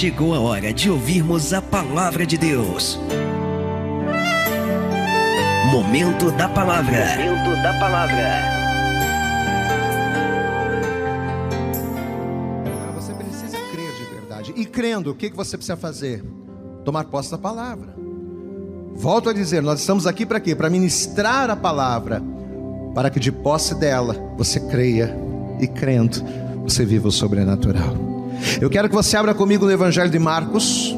chegou a hora de ouvirmos a palavra de Deus. Momento da palavra. Momento da palavra. Você precisa crer de verdade. E crendo, o que você precisa fazer? Tomar posse da palavra. Volto a dizer, nós estamos aqui para quê? Para ministrar a palavra, para que de posse dela você creia e crendo você viva o sobrenatural. Eu quero que você abra comigo no Evangelho de Marcos,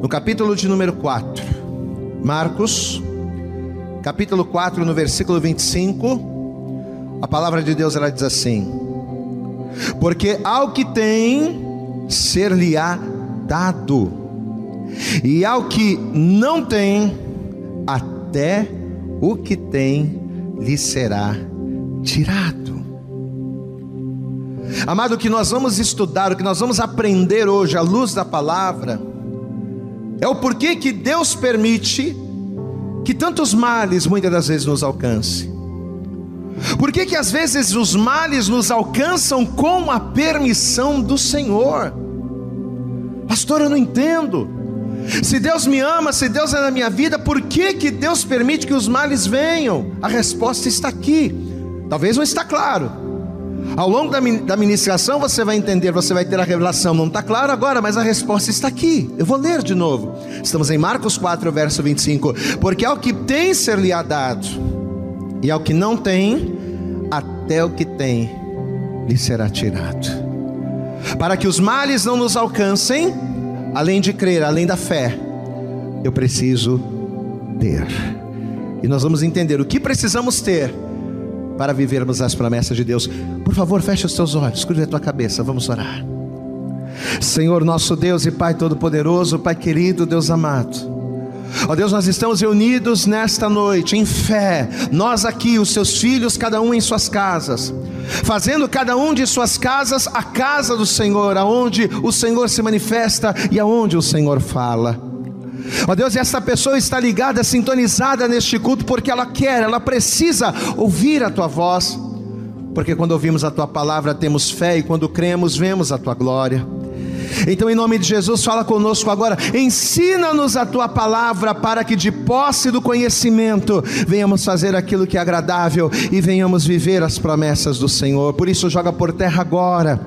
no capítulo de número 4. Marcos, capítulo 4, no versículo 25. A palavra de Deus ela diz assim: Porque ao que tem, ser-lhe-á dado, e ao que não tem, até o que tem lhe será tirado. Amado, o que nós vamos estudar, o que nós vamos aprender hoje à luz da palavra, é o porquê que Deus permite que tantos males muitas das vezes nos alcancem. Por que que às vezes os males nos alcançam com a permissão do Senhor? Pastor, eu não entendo. Se Deus me ama, se Deus é na minha vida, por que que Deus permite que os males venham? A resposta está aqui. Talvez não está claro. Ao longo da ministração você vai entender, você vai ter a revelação. Não está claro agora, mas a resposta está aqui. Eu vou ler de novo. Estamos em Marcos 4, verso 25. Porque ao que tem ser-lhe dado, e ao que não tem, até o que tem lhe será tirado. Para que os males não nos alcancem, além de crer, além da fé, eu preciso ter. E nós vamos entender o que precisamos ter para vivermos as promessas de Deus. Por favor, feche os teus olhos, curva a tua cabeça, vamos orar. Senhor, nosso Deus e Pai Todo-Poderoso, Pai querido, Deus amado. Ó Deus, nós estamos reunidos nesta noite em fé, nós aqui, os seus filhos, cada um em suas casas, fazendo cada um de suas casas a casa do Senhor, aonde o Senhor se manifesta e aonde o Senhor fala. Ó Deus, essa pessoa está ligada, sintonizada neste culto porque ela quer, ela precisa ouvir a tua voz, porque quando ouvimos a tua palavra temos fé e quando cremos vemos a tua glória. Então, em nome de Jesus, fala conosco agora. Ensina-nos a tua palavra para que, de posse do conhecimento, venhamos fazer aquilo que é agradável e venhamos viver as promessas do Senhor. Por isso, joga por terra agora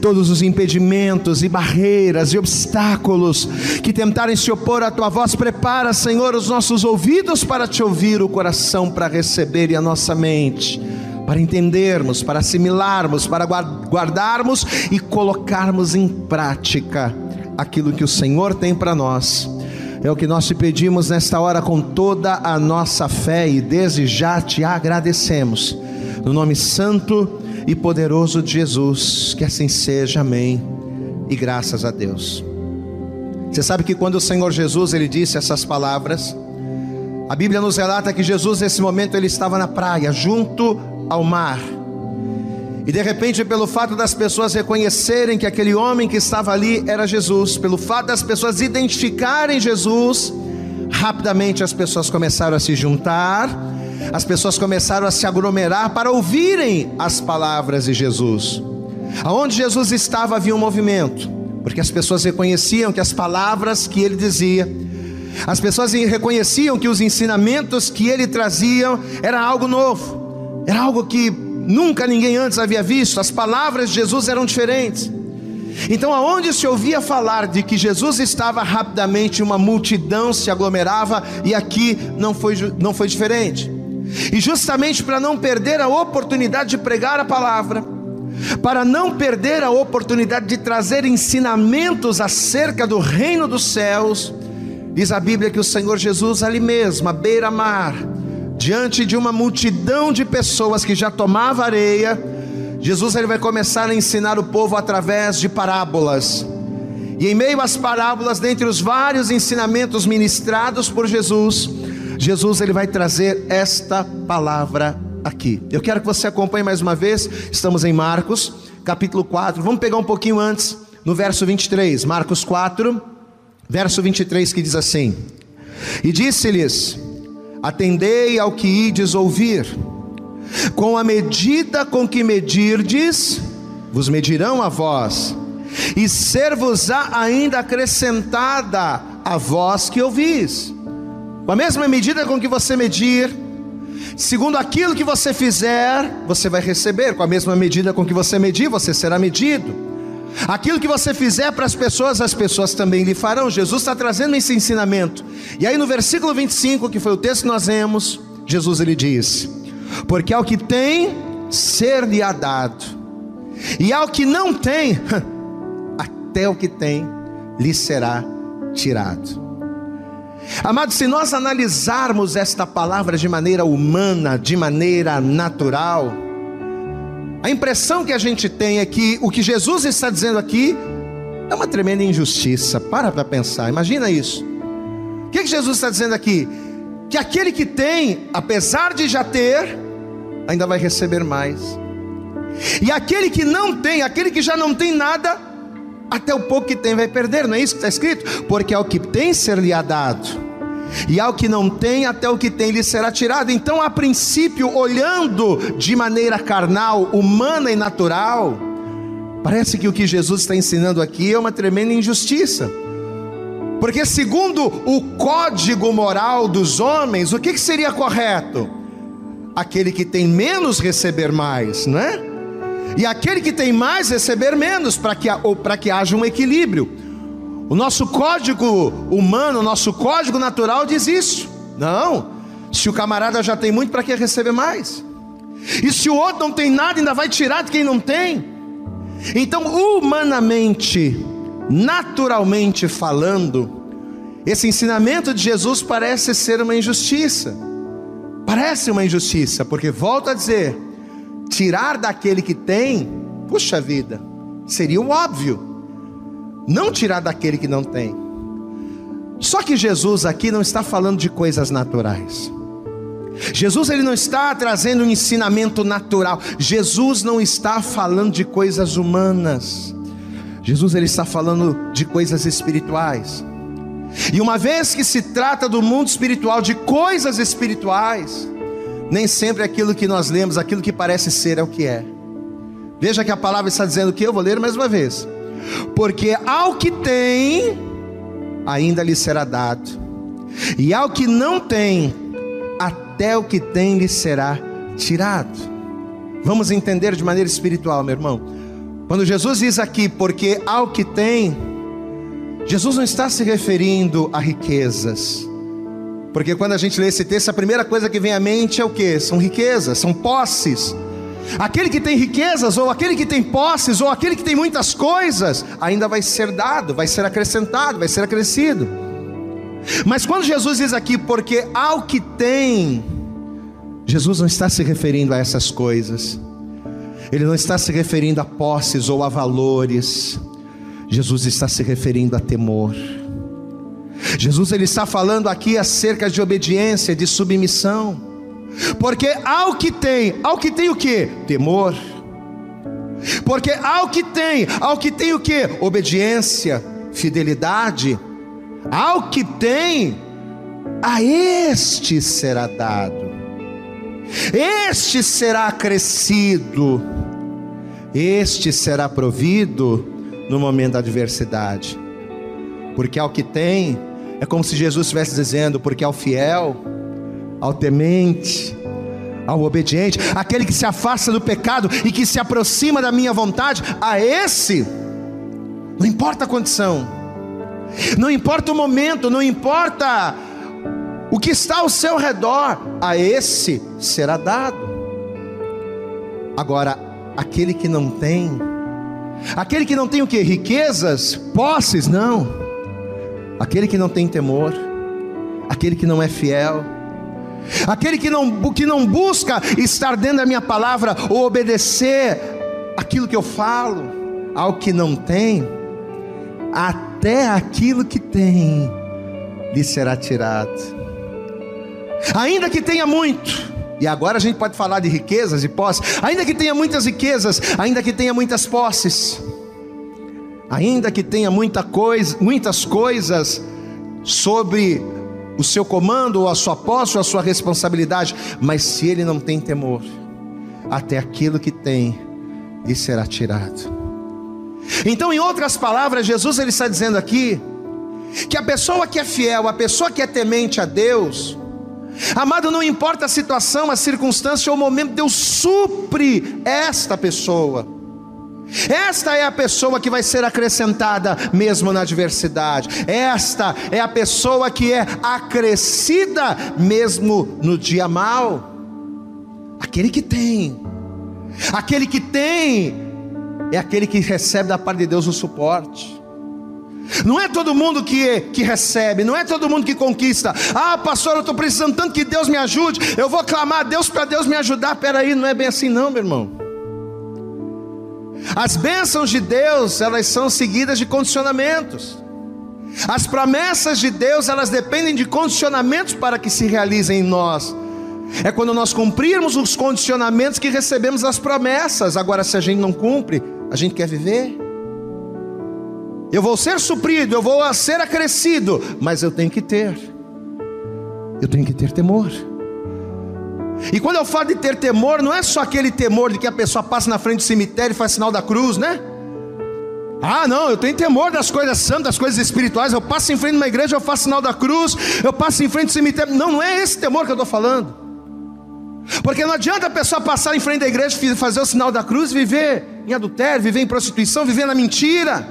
todos os impedimentos e barreiras e obstáculos que tentarem se opor à tua voz. Prepara, Senhor, os nossos ouvidos para te ouvir, o coração para receber e a nossa mente para entendermos, para assimilarmos, para guardarmos e colocarmos em prática aquilo que o Senhor tem para nós. É o que nós te pedimos nesta hora com toda a nossa fé e desde já te agradecemos. No nome santo e poderoso de Jesus, que assim seja. Amém. E graças a Deus. Você sabe que quando o Senhor Jesus ele disse essas palavras, a Bíblia nos relata que Jesus nesse momento ele estava na praia, junto ao mar. E de repente, pelo fato das pessoas reconhecerem que aquele homem que estava ali era Jesus, pelo fato das pessoas identificarem Jesus, rapidamente as pessoas começaram a se juntar, as pessoas começaram a se aglomerar para ouvirem as palavras de Jesus. Aonde Jesus estava havia um movimento, porque as pessoas reconheciam que as palavras que ele dizia, as pessoas reconheciam que os ensinamentos que ele trazia era algo novo era algo que nunca ninguém antes havia visto, as palavras de Jesus eram diferentes. Então, aonde se ouvia falar de que Jesus estava rapidamente, uma multidão se aglomerava, e aqui não foi, não foi diferente. E justamente para não perder a oportunidade de pregar a palavra, para não perder a oportunidade de trazer ensinamentos acerca do reino dos céus, diz a Bíblia que o Senhor Jesus ali mesmo, à beira-mar, diante de uma multidão de pessoas que já tomava areia, Jesus ele vai começar a ensinar o povo através de parábolas. E em meio às parábolas, dentre os vários ensinamentos ministrados por Jesus, Jesus ele vai trazer esta palavra aqui. Eu quero que você acompanhe mais uma vez. Estamos em Marcos, capítulo 4. Vamos pegar um pouquinho antes, no verso 23. Marcos 4, verso 23 que diz assim: E disse-lhes: Atendei ao que ides ouvir. Com a medida com que medirdes, vos medirão a vós, e ser-vos-á ainda acrescentada a vós que ouvis. Com a mesma medida com que você medir, segundo aquilo que você fizer, você vai receber. Com a mesma medida com que você medir, você será medido. Aquilo que você fizer para as pessoas, as pessoas também lhe farão. Jesus está trazendo esse ensinamento. E aí no versículo 25, que foi o texto que nós lemos, Jesus ele diz: Porque ao que tem, ser-lhe-á dado, e ao que não tem, até o que tem lhe será tirado. Amados, se nós analisarmos esta palavra de maneira humana, de maneira natural, a impressão que a gente tem é que o que Jesus está dizendo aqui é uma tremenda injustiça. Para para pensar, imagina isso. O que, que Jesus está dizendo aqui? Que aquele que tem, apesar de já ter, ainda vai receber mais. E aquele que não tem, aquele que já não tem nada, até o pouco que tem vai perder, não é isso que está escrito? Porque ao que tem ser-lhe-á dado e ao que não tem, até o que tem lhe será tirado. Então, a princípio, olhando de maneira carnal, humana e natural, parece que o que Jesus está ensinando aqui é uma tremenda injustiça. Porque, segundo o código moral dos homens, o que, seria correto? Aquele que tem menos receber mais, não é? E aquele que tem mais receber menos, para que, que haja um equilíbrio. O nosso código humano, o nosso código natural diz isso. Não. Se o camarada já tem muito, para que receber mais? E se o outro não tem nada, ainda vai tirar de quem não tem? Então, humanamente, naturalmente falando, esse ensinamento de Jesus parece ser uma injustiça. Parece uma injustiça, porque volta a dizer, tirar daquele que tem, puxa vida, seria o óbvio não tirar daquele que não tem. Só que Jesus aqui não está falando de coisas naturais. Jesus ele não está trazendo um ensinamento natural. Jesus não está falando de coisas humanas. Jesus ele está falando de coisas espirituais. E uma vez que se trata do mundo espiritual, de coisas espirituais, nem sempre aquilo que nós lemos, aquilo que parece ser é o que é. Veja que a palavra está dizendo que eu vou ler mais uma vez porque ao que tem, ainda lhe será dado, e ao que não tem, até o que tem lhe será tirado. Vamos entender de maneira espiritual, meu irmão. Quando Jesus diz aqui, porque ao que tem, Jesus não está se referindo a riquezas. Porque quando a gente lê esse texto, a primeira coisa que vem à mente é o que? São riquezas, são posses. Aquele que tem riquezas, ou aquele que tem posses, ou aquele que tem muitas coisas, ainda vai ser dado, vai ser acrescentado, vai ser acrescido. Mas quando Jesus diz aqui, porque ao que tem, Jesus não está se referindo a essas coisas, Ele não está se referindo a posses ou a valores, Jesus está se referindo a temor. Jesus ele está falando aqui acerca de obediência, de submissão. Porque ao que tem, ao que tem o que? Temor. Porque ao que tem, ao que tem o que? Obediência, fidelidade. Ao que tem, a este será dado. Este será crescido. Este será provido no momento da adversidade. Porque ao que tem, é como se Jesus estivesse dizendo, porque ao fiel, ao temente, ao obediente, aquele que se afasta do pecado e que se aproxima da minha vontade, a esse, não importa a condição, não importa o momento, não importa o que está ao seu redor, a esse será dado. Agora, aquele que não tem, aquele que não tem o que? Riquezas, posses, não. Aquele que não tem temor, aquele que não é fiel, Aquele que não, que não busca estar dentro da minha palavra ou obedecer aquilo que eu falo, ao que não tem, até aquilo que tem lhe será tirado. Ainda que tenha muito, e agora a gente pode falar de riquezas e posses, ainda que tenha muitas riquezas, ainda que tenha muitas posses, ainda que tenha muita coisa, muitas coisas sobre o seu comando, ou a sua posse, ou a sua responsabilidade, mas se ele não tem temor, até aquilo que tem lhe será tirado. Então, em outras palavras, Jesus ele está dizendo aqui que a pessoa que é fiel, a pessoa que é temente a Deus, amado, não importa a situação, a circunstância ou o momento, Deus supre esta pessoa. Esta é a pessoa que vai ser acrescentada mesmo na adversidade. Esta é a pessoa que é acrescida mesmo no dia mal. Aquele que tem, aquele que tem, é aquele que recebe da parte de Deus o suporte. Não é todo mundo que, que recebe, não é todo mundo que conquista. Ah, pastor, eu estou precisando tanto que Deus me ajude. Eu vou clamar a Deus para Deus me ajudar. Peraí, não é bem assim, não, meu irmão. As bênçãos de Deus, elas são seguidas de condicionamentos. As promessas de Deus, elas dependem de condicionamentos para que se realizem em nós. É quando nós cumprirmos os condicionamentos que recebemos as promessas. Agora, se a gente não cumpre, a gente quer viver. Eu vou ser suprido, eu vou ser acrescido, mas eu tenho que ter. Eu tenho que ter temor. E quando eu falo de ter temor, não é só aquele temor de que a pessoa passa na frente do cemitério e faz sinal da cruz, né? Ah, não, eu tenho temor das coisas santas, das coisas espirituais. Eu passo em frente de uma igreja, eu faço sinal da cruz, eu passo em frente do cemitério. Não, não é esse temor que eu estou falando. Porque não adianta a pessoa passar em frente da igreja, fazer o sinal da cruz, viver em adultério, viver em prostituição, viver na mentira.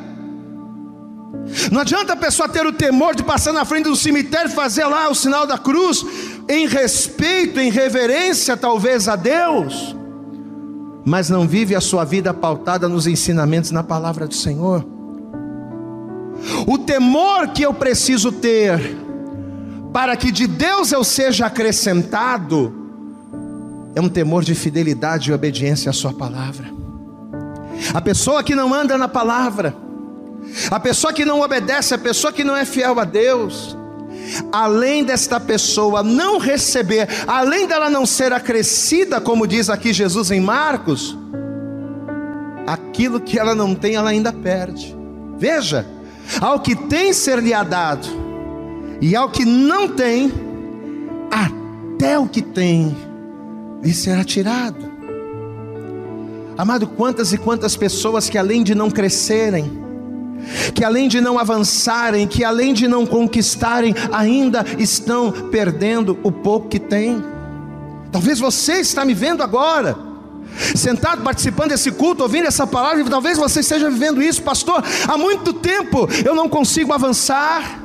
Não adianta a pessoa ter o temor de passar na frente do cemitério e fazer lá o sinal da cruz, em respeito, em reverência talvez a Deus, mas não vive a sua vida pautada nos ensinamentos na palavra do Senhor. O temor que eu preciso ter para que de Deus eu seja acrescentado é um temor de fidelidade e obediência à Sua palavra. A pessoa que não anda na palavra, a pessoa que não obedece, a pessoa que não é fiel a Deus, além desta pessoa não receber, além dela não ser acrescida, como diz aqui Jesus em Marcos, aquilo que ela não tem, ela ainda perde. Veja, ao que tem ser-lhe dado, e ao que não tem, até o que tem lhe será tirado. Amado, quantas e quantas pessoas que além de não crescerem, que além de não avançarem, que além de não conquistarem, ainda estão perdendo o pouco que têm. Talvez você está me vendo agora, sentado participando desse culto, ouvindo essa palavra, e talvez você esteja vivendo isso, pastor. Há muito tempo eu não consigo avançar.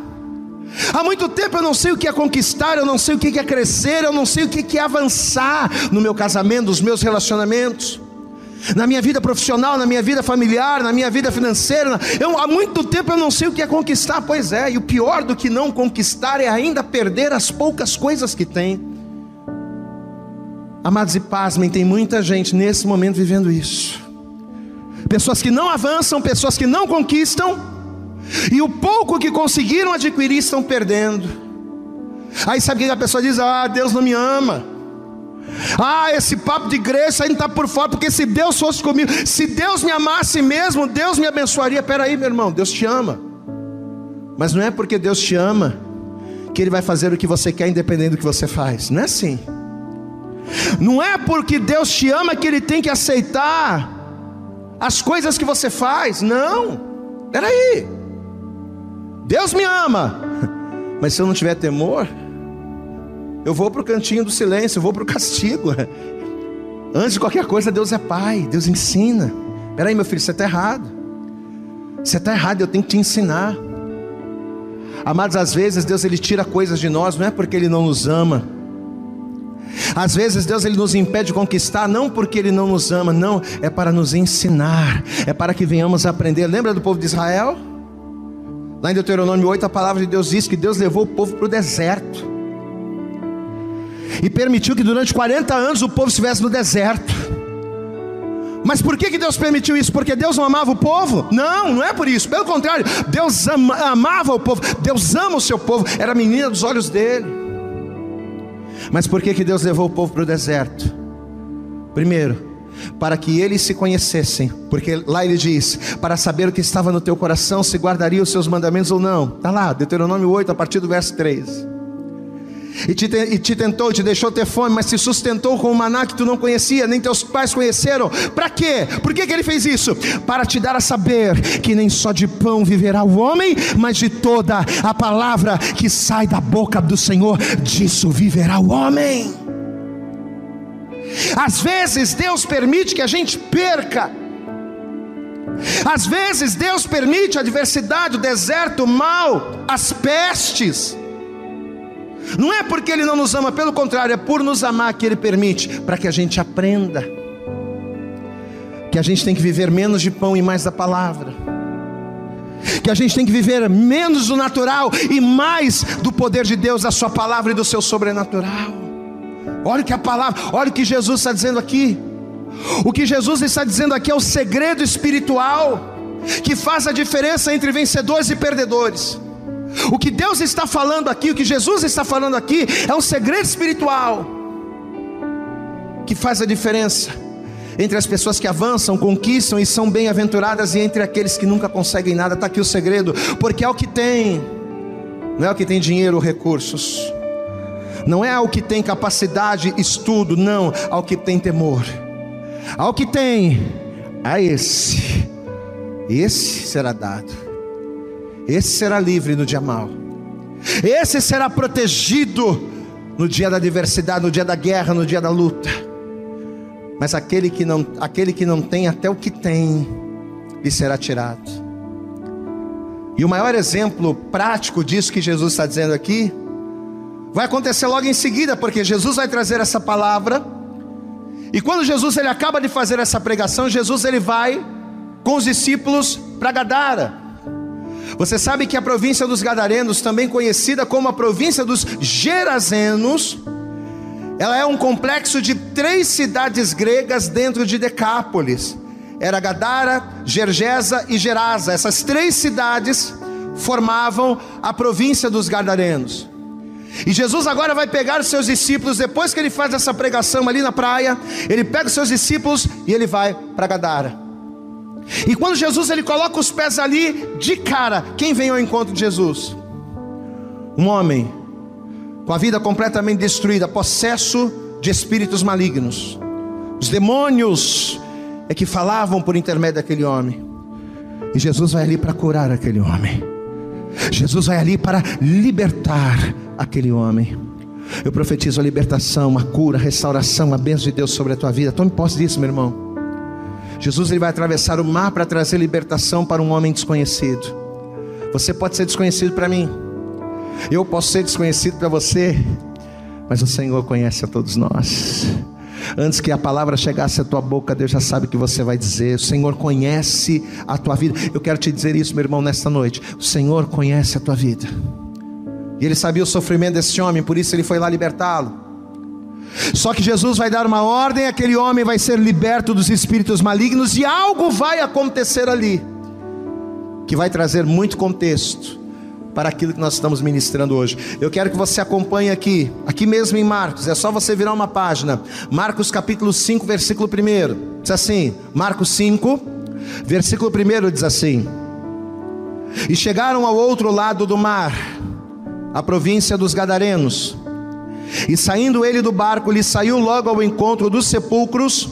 Há muito tempo eu não sei o que é conquistar, eu não sei o que é crescer, eu não sei o que é avançar no meu casamento, nos meus relacionamentos na minha vida profissional, na minha vida familiar, na minha vida financeira. Eu, há muito tempo eu não sei o que é conquistar, pois é, e o pior do que não conquistar é ainda perder as poucas coisas que tem. Amados e pasmem, tem muita gente nesse momento vivendo isso. Pessoas que não avançam, pessoas que não conquistam, e o pouco que conseguiram adquirir estão perdendo. Aí sabe o que a pessoa diz? Ah, Deus não me ama. Ah, esse papo de igreja ainda está por fora, porque se Deus fosse comigo, se Deus me amasse mesmo, Deus me abençoaria. Peraí, meu irmão, Deus te ama. Mas não é porque Deus te ama que Ele vai fazer o que você quer, independente do que você faz. Não é assim. Não é porque Deus te ama que Ele tem que aceitar as coisas que você faz. Não. Peraí. Deus me ama. Mas se eu não tiver temor, eu vou para o cantinho do silêncio, eu vou para o castigo. Antes de qualquer coisa, Deus é Pai, Deus ensina. Peraí, meu filho, você está errado. Você está errado, eu tenho que te ensinar. Amados, às vezes Deus ele tira coisas de nós, não é porque Ele não nos ama. Às vezes Deus ele nos impede de conquistar, não porque Ele não nos ama, não, é para nos ensinar, é para que venhamos aprender. Lembra do povo de Israel? Lá em Deuteronômio 8, a palavra de Deus diz que Deus levou o povo para o deserto e permitiu que durante 40 anos o povo estivesse no deserto. Mas por que, que Deus permitiu isso? Porque Deus não amava o povo? Não, não é por isso. Pelo contrário, Deus ama, amava o povo. Deus ama o seu povo. Era a menina dos olhos dele. Mas por que, que Deus levou o povo para o deserto? Primeiro, para que eles se conhecessem, porque lá ele diz: para saber o que estava no teu coração, se guardaria os seus mandamentos ou não. Está lá, Deuteronômio 8, a partir do verso 3. E te, e te tentou, te deixou ter fome, mas te sustentou com o maná que tu não conhecia, nem teus pais conheceram. Para quê? Por que, que ele fez isso? Para te dar a saber que nem só de pão viverá o homem, mas de toda a palavra que sai da boca do Senhor, disso viverá o homem. Às vezes Deus permite que a gente perca. Às vezes Deus permite a adversidade, o deserto, o mal, as pestes não é porque Ele não nos ama, pelo contrário, é por nos amar que Ele permite, para que a gente aprenda. Que a gente tem que viver menos de pão e mais da palavra. Que a gente tem que viver menos do natural e mais do poder de Deus, da Sua palavra e do seu sobrenatural. Olha o que a palavra, olha o que Jesus está dizendo aqui. O que Jesus está dizendo aqui é o segredo espiritual que faz a diferença entre vencedores e perdedores. O que Deus está falando aqui, o que Jesus está falando aqui, é um segredo espiritual que faz a diferença entre as pessoas que avançam, conquistam e são bem-aventuradas e entre aqueles que nunca conseguem nada. Está aqui o segredo, porque é o que tem, não é o que tem dinheiro ou recursos, não é o que tem capacidade, estudo, não, ao que tem temor, ao que tem, a esse, esse será dado. Esse será livre no dia mal. Esse será protegido no dia da adversidade, no dia da guerra, no dia da luta. Mas aquele que não, aquele que não tem até o que tem, lhe será tirado. E o maior exemplo prático disso que Jesus está dizendo aqui, vai acontecer logo em seguida, porque Jesus vai trazer essa palavra. E quando Jesus ele acaba de fazer essa pregação, Jesus ele vai com os discípulos para Gadara. Você sabe que a província dos Gadarenos, também conhecida como a província dos Gerazenos, ela é um complexo de três cidades gregas dentro de Decápolis. Era Gadara, Gergesa e Gerasa. Essas três cidades formavam a província dos Gadarenos. E Jesus agora vai pegar os seus discípulos, depois que ele faz essa pregação ali na praia, ele pega os seus discípulos e ele vai para Gadara. E quando Jesus ele coloca os pés ali, de cara, quem vem ao encontro de Jesus? Um homem com a vida completamente destruída, possesso de espíritos malignos. Os demônios é que falavam por intermédio daquele homem. E Jesus vai ali para curar aquele homem. Jesus vai ali para libertar aquele homem. Eu profetizo a libertação, a cura, a restauração, a bênção de Deus sobre a tua vida. Tome posse disso, meu irmão. Jesus ele vai atravessar o mar para trazer libertação para um homem desconhecido. Você pode ser desconhecido para mim, eu posso ser desconhecido para você, mas o Senhor conhece a todos nós. Antes que a palavra chegasse à tua boca, Deus já sabe o que você vai dizer. O Senhor conhece a tua vida. Eu quero te dizer isso, meu irmão, nesta noite. O Senhor conhece a tua vida. E ele sabia o sofrimento desse homem, por isso ele foi lá libertá-lo. Só que Jesus vai dar uma ordem, aquele homem vai ser liberto dos espíritos malignos e algo vai acontecer ali, que vai trazer muito contexto para aquilo que nós estamos ministrando hoje. Eu quero que você acompanhe aqui, aqui mesmo em Marcos, é só você virar uma página. Marcos capítulo 5, versículo 1. Diz assim: Marcos 5, versículo 1 diz assim: E chegaram ao outro lado do mar, a província dos Gadarenos. E saindo ele do barco, lhe saiu logo ao encontro dos sepulcros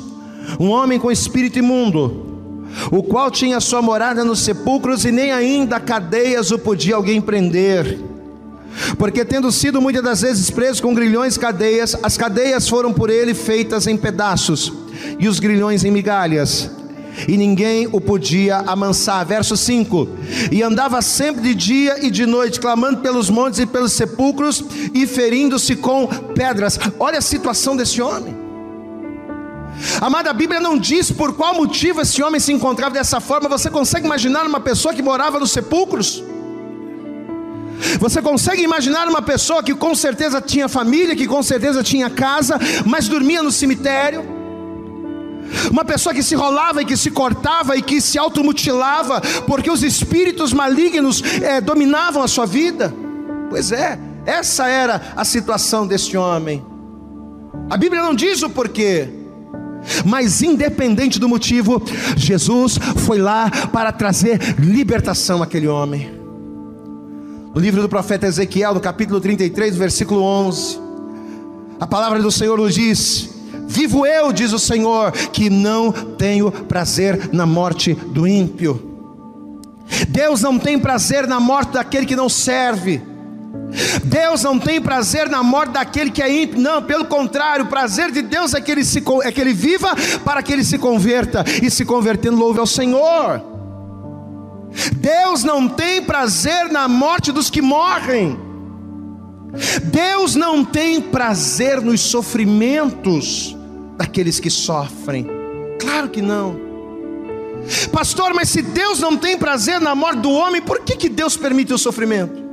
um homem com espírito imundo, o qual tinha sua morada nos sepulcros e nem ainda cadeias o podia alguém prender. Porque tendo sido muitas das vezes preso com grilhões e cadeias, as cadeias foram por ele feitas em pedaços e os grilhões em migalhas e ninguém o podia amansar. Verso 5: E andava sempre de dia e de noite, clamando pelos montes e pelos sepulcros e ferindo-se com pedras. Olha a situação desse homem. Amada, a Bíblia não diz por qual motivo esse homem se encontrava dessa forma. Você consegue imaginar uma pessoa que morava nos sepulcros? Você consegue imaginar uma pessoa que com certeza tinha família, que com certeza tinha casa, mas dormia no cemitério? Uma pessoa que se rolava e que se cortava e que se automutilava, porque os espíritos malignos é, dominavam a sua vida. Pois é, essa era a situação deste homem. A Bíblia não diz o porquê, mas independente do motivo, Jesus foi lá para trazer libertação àquele homem. No livro do profeta Ezequiel, no capítulo 33, versículo 11, a palavra do Senhor nos diz: Vivo eu, diz o Senhor, que não tenho prazer na morte do ímpio. Deus não tem prazer na morte daquele que não serve. Deus não tem prazer na morte daquele que é ímpio, não, pelo contrário, o prazer de Deus é que, ele se, é que ele viva para que ele se converta, e se convertendo, louve ao Senhor. Deus não tem prazer na morte dos que morrem, Deus não tem prazer nos sofrimentos daqueles que sofrem, claro que não. Pastor, mas se Deus não tem prazer na morte do homem, por que, que Deus permite o sofrimento?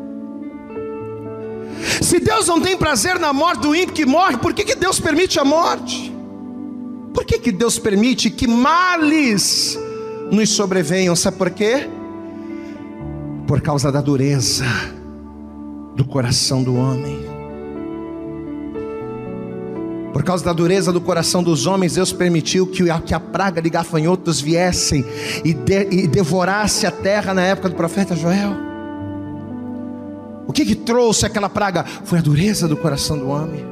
Se Deus não tem prazer na morte do ímpio que morre, por que, que Deus permite a morte? Por que, que Deus permite que males nos sobrevenham? Sabe por quê? Por causa da dureza do coração do homem. Por causa da dureza do coração dos homens, Deus permitiu que a, praga de gafanhotos viessem e, de, e devorasse a terra na época do profeta Joel. O que, que trouxe aquela praga? Foi a dureza do coração do homem.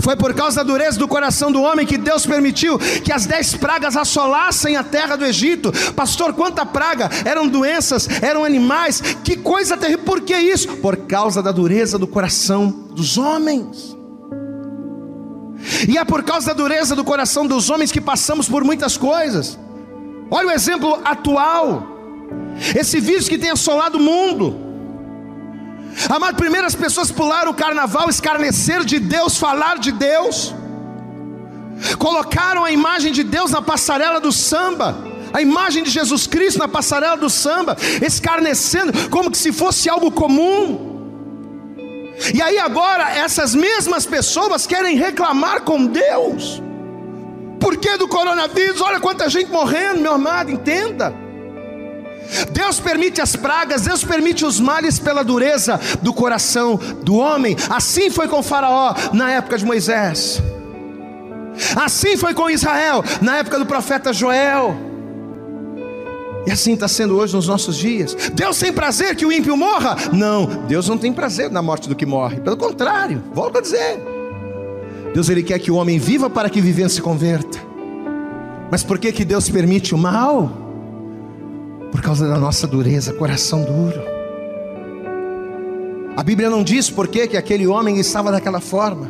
Foi por causa da dureza do coração do homem que Deus permitiu que as dez pragas assolassem a terra do Egito. Pastor, quanta praga? Eram doenças, eram animais, que coisa terrível. Por que isso? Por causa da dureza do coração dos homens. E é por causa da dureza do coração dos homens que passamos por muitas coisas. Olha o exemplo atual. Esse vírus que tem assolado o mundo. Amado, primeiro as pessoas pularam o carnaval, escarneceram de Deus, falar de Deus, colocaram a imagem de Deus na passarela do samba, a imagem de Jesus Cristo na passarela do samba, escarnecendo como que se fosse algo comum. E aí agora essas mesmas pessoas querem reclamar com Deus. Por que do coronavírus? Olha quanta gente morrendo, meu amado, entenda. Deus permite as pragas, Deus permite os males pela dureza do coração do homem. Assim foi com Faraó na época de Moisés. Assim foi com Israel na época do profeta Joel. E assim está sendo hoje nos nossos dias. Deus tem prazer que o ímpio morra? Não, Deus não tem prazer na morte do que morre. Pelo contrário, volto a dizer. Deus ele quer que o homem viva para que vivendo se converta. Mas por que que Deus permite o mal? por causa da nossa dureza, coração duro. A Bíblia não diz por que, que aquele homem estava daquela forma,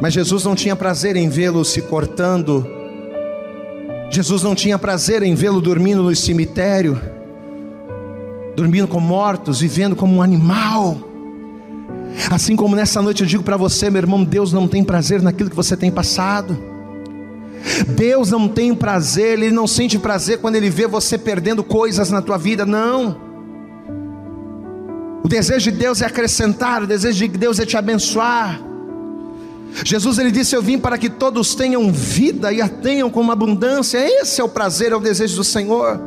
mas Jesus não tinha prazer em vê-lo se cortando, Jesus não tinha prazer em vê-lo dormindo no cemitério, dormindo com mortos, vivendo como um animal. Assim como nessa noite eu digo para você, meu irmão, Deus não tem prazer naquilo que você tem passado. Deus não tem prazer, Ele não sente prazer quando Ele vê você perdendo coisas na tua vida, não. O desejo de Deus é acrescentar, o desejo de Deus é te abençoar. Jesus ele disse: Eu vim para que todos tenham vida e a tenham com abundância. Esse é o prazer, é o desejo do Senhor.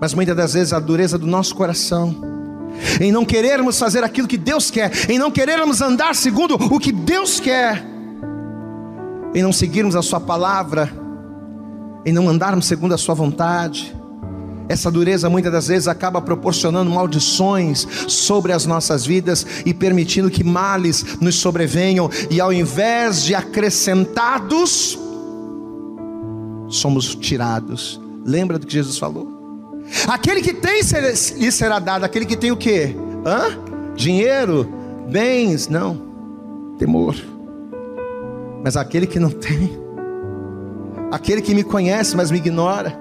Mas muitas das vezes a dureza do nosso coração, em não querermos fazer aquilo que Deus quer, em não querermos andar segundo o que Deus quer, em não seguirmos a Sua palavra, em não andarmos segundo a Sua vontade. Essa dureza muitas das vezes acaba proporcionando maldições sobre as nossas vidas e permitindo que males nos sobrevenham, e ao invés de acrescentados, somos tirados. Lembra do que Jesus falou? Aquele que tem lhe será dado, aquele que tem o que? Dinheiro, bens, não, temor. Mas aquele que não tem, aquele que me conhece, mas me ignora,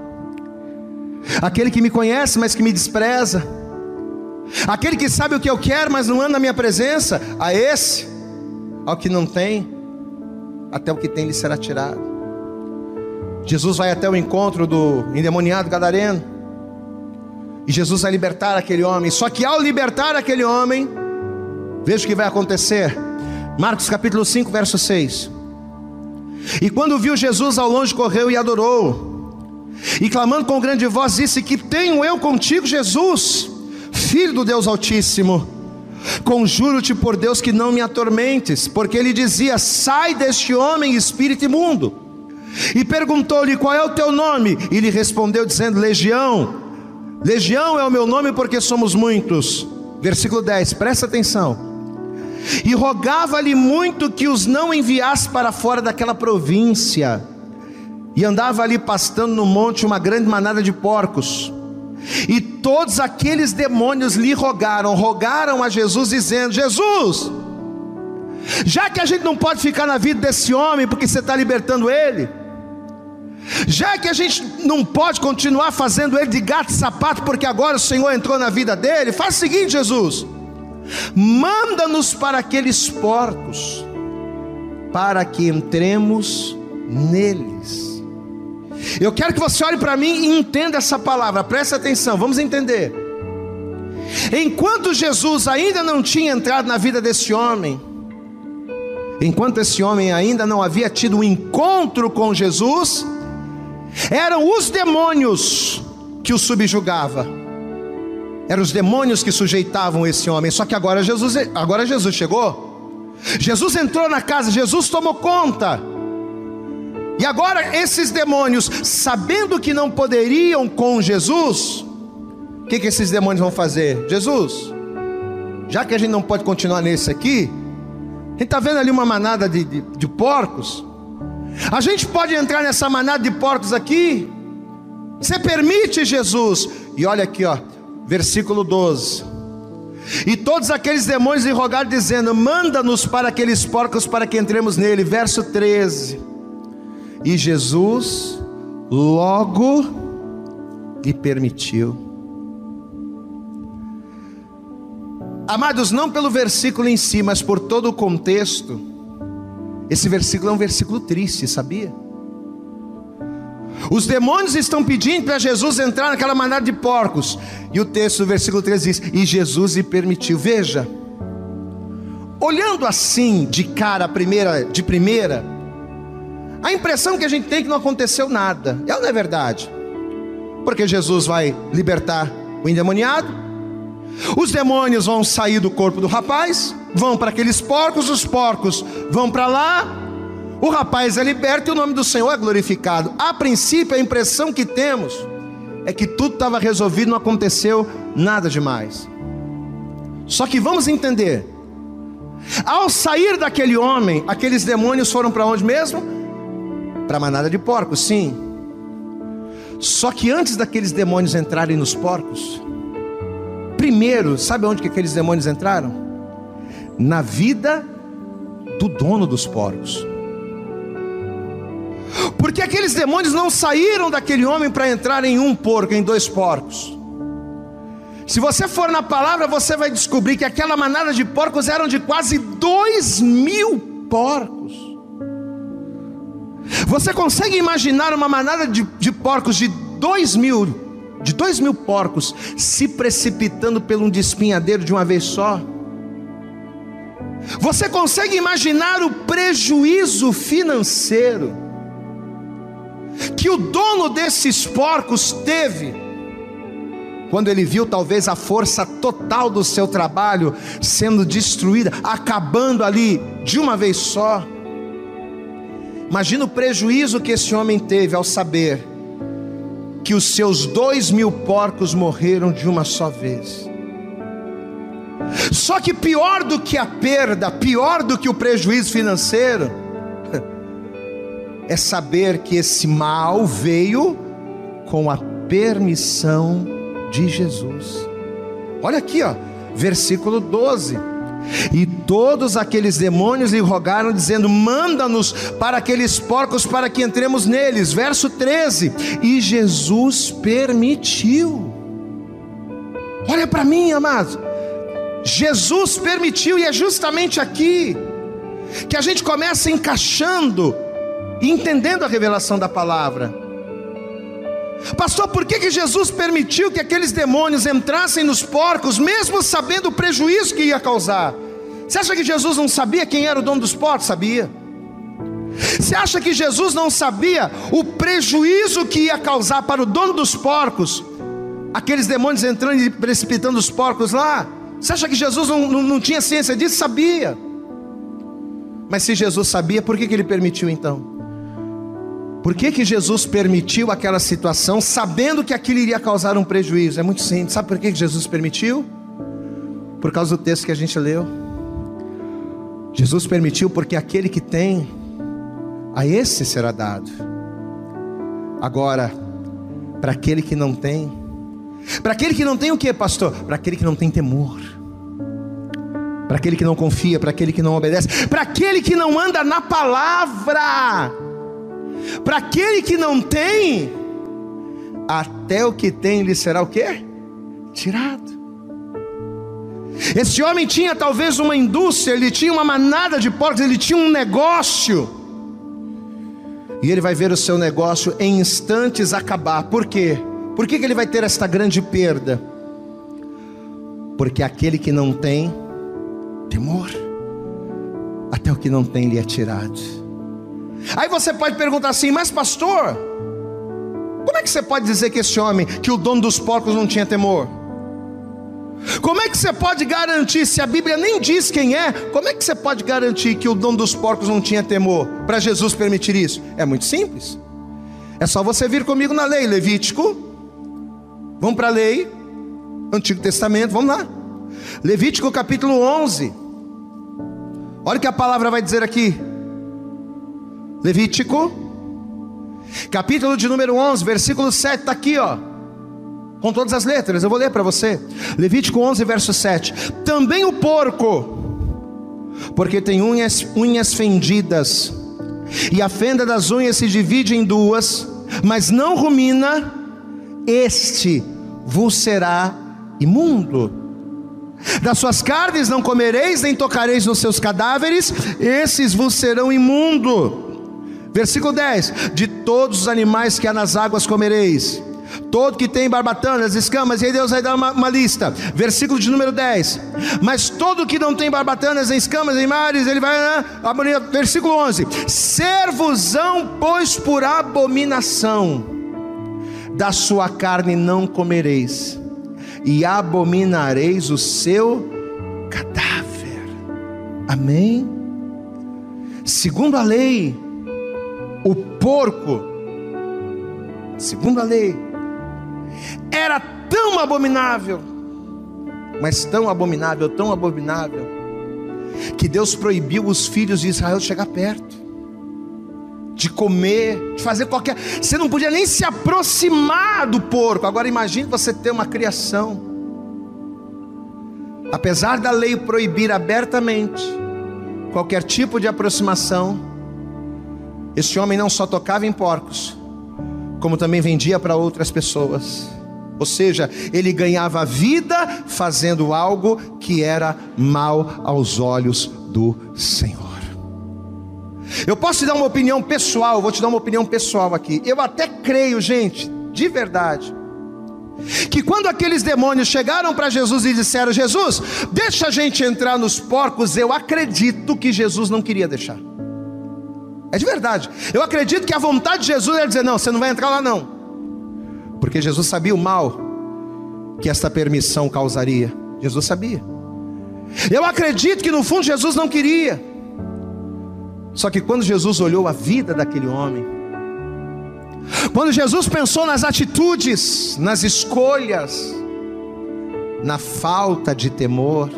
aquele que me conhece, mas que me despreza, aquele que sabe o que eu quero, mas não anda na minha presença, a esse, ao que não tem, até o que tem lhe será tirado. Jesus vai até o encontro do endemoniado gadareno, e Jesus vai libertar aquele homem, só que ao libertar aquele homem, veja o que vai acontecer. Marcos capítulo 5, verso 6. E quando viu Jesus ao longe, correu e adorou. E clamando com grande voz, disse: Que tenho eu contigo, Jesus, filho do Deus Altíssimo. Conjuro-te por Deus que não me atormentes, porque ele dizia: Sai deste homem, espírito imundo. E perguntou-lhe: Qual é o teu nome? E lhe respondeu, dizendo: Legião, Legião é o meu nome porque somos muitos. Versículo 10, presta atenção. E rogava-lhe muito que os não enviasse para fora daquela província. E andava ali pastando no monte uma grande manada de porcos. E todos aqueles demônios lhe rogaram, rogaram a Jesus, dizendo: Jesus, já que a gente não pode ficar na vida desse homem, porque você está libertando ele, já que a gente não pode continuar fazendo ele de gato e sapato, porque agora o Senhor entrou na vida dele, faz o seguinte, Jesus: manda-nos para aqueles porcos, para que entremos neles. Eu quero que você olhe para mim e entenda essa palavra, preste atenção, vamos entender. Enquanto Jesus ainda não tinha entrado na vida desse homem, enquanto esse homem ainda não havia tido um encontro com Jesus, eram os demônios que o subjugava. Eram os demônios que sujeitavam esse homem. Só que agora Jesus, agora Jesus chegou. Jesus entrou na casa, Jesus tomou conta. E agora esses demônios, sabendo que não poderiam com Jesus, o que, que esses demônios vão fazer? Jesus, já que a gente não pode continuar nesse aqui, a gente está vendo ali uma manada de, de, de porcos. A gente pode entrar nessa manada de porcos aqui? Você permite, Jesus? E olha aqui, ó, versículo 12. E todos aqueles demônios lhe rogaram, dizendo: Manda-nos para aqueles porcos para que entremos nele. Verso 13. E Jesus logo lhe permitiu. Amados, não pelo versículo em si, mas por todo o contexto. Esse versículo é um versículo triste, sabia? Os demônios estão pedindo para Jesus entrar naquela manada de porcos. E o texto do versículo 3 diz: E Jesus lhe permitiu. Veja, olhando assim de cara, primeira, de primeira, a impressão que a gente tem é que não aconteceu nada. É ou não é verdade? Porque Jesus vai libertar o endemoniado, os demônios vão sair do corpo do rapaz, vão para aqueles porcos, os porcos vão para lá, o rapaz é liberto e o nome do Senhor é glorificado. A princípio, a impressão que temos é que tudo estava resolvido, não aconteceu nada demais. Só que vamos entender: ao sair daquele homem, aqueles demônios foram para onde mesmo? Para a manada de porcos, sim. Só que antes daqueles demônios entrarem nos porcos, Primeiro, sabe onde que aqueles demônios entraram? Na vida do dono dos porcos. Porque aqueles demônios não saíram daquele homem para entrar em um porco, em dois porcos. Se você for na palavra, você vai descobrir que aquela manada de porcos eram de quase dois mil porcos. Você consegue imaginar uma manada de, de porcos de dois mil de dois mil porcos se precipitando pelo um despinhadeiro de uma vez só. Você consegue imaginar o prejuízo financeiro que o dono desses porcos teve quando ele viu talvez a força total do seu trabalho sendo destruída, acabando ali de uma vez só? Imagina o prejuízo que esse homem teve ao saber que os seus dois mil porcos morreram de uma só vez. Só que pior do que a perda, pior do que o prejuízo financeiro, é saber que esse mal veio com a permissão de Jesus. Olha aqui, ó, versículo 12. E todos aqueles demônios lhe rogaram, dizendo: Manda-nos para aqueles porcos para que entremos neles. Verso 13: E Jesus permitiu. Olha para mim, amado. Jesus permitiu, e é justamente aqui que a gente começa encaixando entendendo a revelação da palavra. Pastor, por que, que Jesus permitiu que aqueles demônios entrassem nos porcos, mesmo sabendo o prejuízo que ia causar? Você acha que Jesus não sabia quem era o dono dos porcos? Sabia. Você acha que Jesus não sabia o prejuízo que ia causar para o dono dos porcos? Aqueles demônios entrando e precipitando os porcos lá? Você acha que Jesus não, não, não tinha ciência disso? Sabia. Mas se Jesus sabia, por que, que ele permitiu então? Por que, que Jesus permitiu aquela situação, sabendo que aquilo iria causar um prejuízo? É muito simples. Sabe por que, que Jesus permitiu? Por causa do texto que a gente leu. Jesus permitiu porque aquele que tem, a esse será dado. Agora, para aquele que não tem, para aquele que não tem o que, pastor? Para aquele que não tem temor, para aquele que não confia, para aquele que não obedece, para aquele que não anda na palavra, para aquele que não tem, até o que tem lhe será o que? Tirado. Esse homem tinha talvez uma indústria, ele tinha uma manada de porcos, ele tinha um negócio. E ele vai ver o seu negócio em instantes acabar. Por quê? Por que, que ele vai ter esta grande perda? Porque aquele que não tem temor, até o que não tem lhe é tirado. Aí você pode perguntar assim, mas pastor, como é que você pode dizer que esse homem, que o dono dos porcos não tinha temor? Como é que você pode garantir, se a Bíblia nem diz quem é, como é que você pode garantir que o dono dos porcos não tinha temor para Jesus permitir isso? É muito simples. É só você vir comigo na lei, Levítico. Vamos para a lei, Antigo Testamento, vamos lá. Levítico capítulo 11. Olha o que a palavra vai dizer aqui. Levítico, capítulo de número 11, versículo 7, está aqui, ó com todas as letras, eu vou ler para você. Levítico 11, verso 7. Também o porco, porque tem unhas, unhas fendidas, e a fenda das unhas se divide em duas, mas não rumina, este vos será imundo. Das suas carnes não comereis, nem tocareis nos seus cadáveres, esses vos serão imundo. Versículo 10: De todos os animais que há nas águas comereis, Todo que tem barbatanas, escamas, e aí Deus vai dar uma, uma, lista. Versículo de número 10. Mas todo que não tem barbatanas, nem escamas, nem mares, ele vai. Né? Versículo 11: Servosão, pois por abominação, da sua carne não comereis, e abominareis o seu cadáver. Amém? Segundo a lei, o porco, segundo a lei, era tão abominável, mas tão abominável, tão abominável, que Deus proibiu os filhos de Israel de chegar perto, de comer, de fazer qualquer. Você não podia nem se aproximar do porco. Agora imagine você ter uma criação. Apesar da lei proibir abertamente qualquer tipo de aproximação, esse homem não só tocava em porcos, como também vendia para outras pessoas. Ou seja, ele ganhava vida fazendo algo que era mal aos olhos do Senhor. Eu posso te dar uma opinião pessoal, vou te dar uma opinião pessoal aqui. Eu até creio, gente, de verdade, que quando aqueles demônios chegaram para Jesus e disseram: Jesus, deixa a gente entrar nos porcos, eu acredito que Jesus não queria deixar. É de verdade. Eu acredito que a vontade de Jesus era dizer: não, você não vai entrar lá não. Porque Jesus sabia o mal que esta permissão causaria. Jesus sabia. Eu acredito que no fundo Jesus não queria. Só que quando Jesus olhou a vida daquele homem, quando Jesus pensou nas atitudes, nas escolhas, na falta de temor,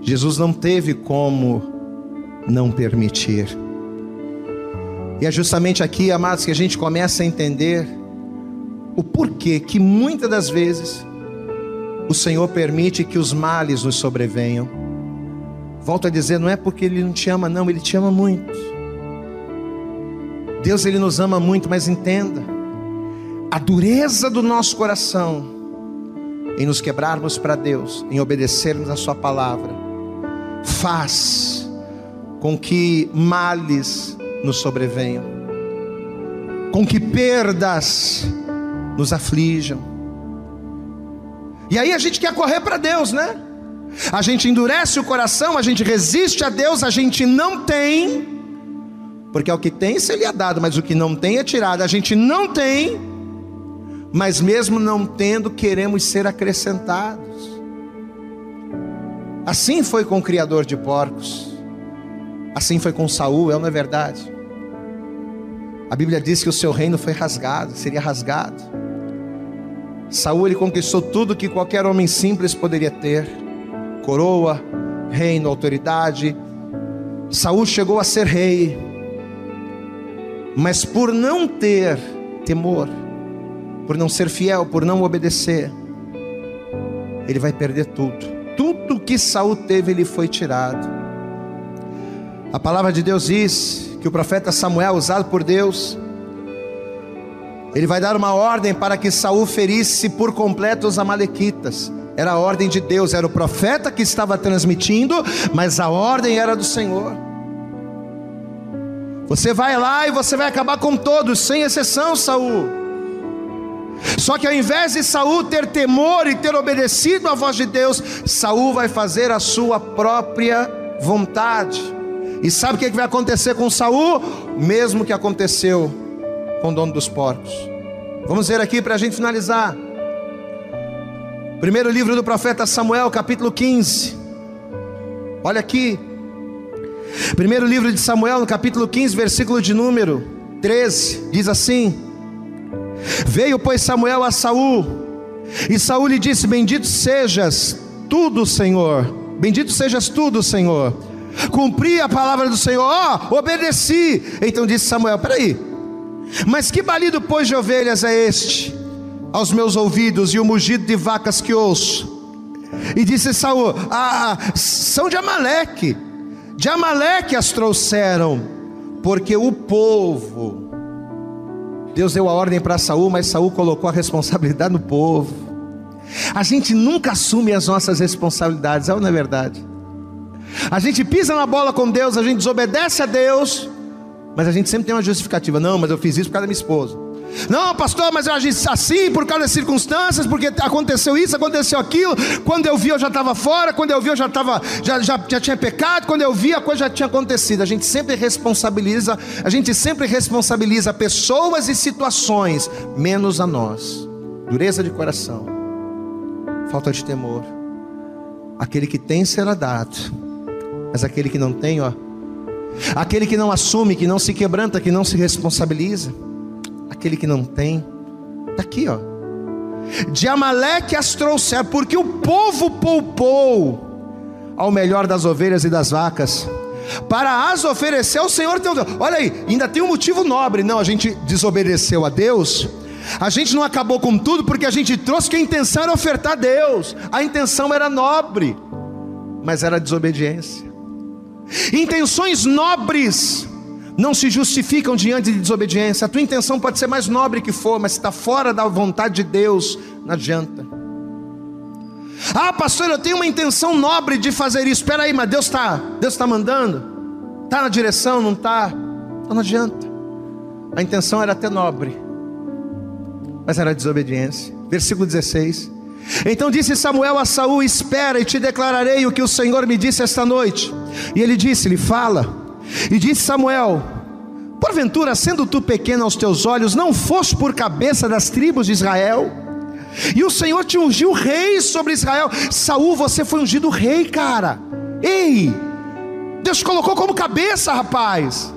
Jesus não teve como não permitir. E é justamente aqui, amados, que a gente começa a entender o porquê que muitas das vezes o Senhor permite que os males nos sobrevenham. Volto a dizer, não é porque Ele não te ama, não, Ele te ama muito. Deus, Ele nos ama muito, mas entenda, a dureza do nosso coração em nos quebrarmos para Deus, em obedecermos a Sua palavra, faz com que males nos sobrevenham, com que perdas nos aflijam. E aí a gente quer correr para Deus, né? A gente endurece o coração, a gente resiste a Deus, a gente não tem, porque é o que tem seria é dado, mas o que não tem é tirado. A gente não tem, mas mesmo não tendo, queremos ser acrescentados. Assim foi com o criador de porcos. Assim foi com Saul, é não é verdade? A Bíblia diz que o seu reino foi rasgado, seria rasgado. Saul ele conquistou tudo que qualquer homem simples poderia ter: coroa, reino, autoridade. Saul chegou a ser rei, mas por não ter temor, por não ser fiel, por não obedecer, ele vai perder tudo. Tudo que Saul teve, ele foi tirado. A palavra de Deus diz que o profeta Samuel, usado por Deus, ele vai dar uma ordem para que Saul ferisse por completo os amalequitas. Era a ordem de Deus, era o profeta que estava transmitindo, mas a ordem era do Senhor. Você vai lá e você vai acabar com todos, sem exceção, Saul. Só que ao invés de Saul ter temor e ter obedecido à voz de Deus, Saul vai fazer a sua própria vontade. E sabe o que vai acontecer com Saul? Mesmo que aconteceu com o dono dos porcos. Vamos ver aqui para a gente finalizar. Primeiro livro do profeta Samuel, capítulo 15. Olha aqui. Primeiro livro de Samuel, no capítulo 15, versículo de número 13, diz assim: Veio, pois, Samuel a Saul, e Saul lhe disse: Bendito sejas tudo, Senhor. Bendito sejas tudo, Senhor. Cumpri a palavra do Senhor, ó, obedeci. Então disse Samuel: Peraí, mas que balido, pois, de ovelhas é este aos meus ouvidos e o mugido de vacas que ouço? E disse Saul: Ah, são de Amaleque. De Amaleque as trouxeram, porque o povo Deus deu a ordem para Saul, mas Saul colocou a responsabilidade no povo. A gente nunca assume as nossas responsabilidades, é ou não é verdade? A gente pisa na bola com Deus, a gente desobedece a Deus, mas a gente sempre tem uma justificativa. Não, mas eu fiz isso por causa da minha esposa. Não, pastor, mas eu agi assim por causa das circunstâncias, porque aconteceu isso, aconteceu aquilo. Quando eu vi, eu já estava fora. Quando eu vi, eu já, tava, já, já, já tinha pecado. Quando eu vi, a coisa já tinha acontecido. A gente sempre responsabiliza, a gente sempre responsabiliza pessoas e situações, menos a nós. Dureza de coração, falta de temor. Aquele que tem será dado, mas aquele que não tem, ó Aquele que não assume, que não se quebranta, que não se responsabiliza. Aquele que não tem, está aqui, ó. De Amaleque as trouxeram, porque o povo poupou ao melhor das ovelhas e das vacas, para as oferecer ao Senhor teu Deus. Olha aí, ainda tem um motivo nobre. Não, a gente desobedeceu a Deus. A gente não acabou com tudo porque a gente trouxe que a intenção era ofertar a Deus. A intenção era nobre, mas era desobediência. Intenções nobres não se justificam diante de desobediência. A tua intenção pode ser mais nobre que for, mas se está fora da vontade de Deus, não adianta. Ah, pastor, eu tenho uma intenção nobre de fazer isso. Espera aí, mas Deus está Deus tá mandando? Está na direção, não está? Então não adianta. A intenção era até nobre, mas era desobediência. Versículo 16. Então disse Samuel a Saul: Espera e te declararei o que o Senhor me disse esta noite. E ele disse-lhe: Fala. E disse Samuel: Porventura, sendo tu pequeno aos teus olhos, não foste por cabeça das tribos de Israel? E o Senhor te ungiu rei sobre Israel. Saul, você foi ungido rei, cara. Ei! Deus colocou como cabeça, rapaz.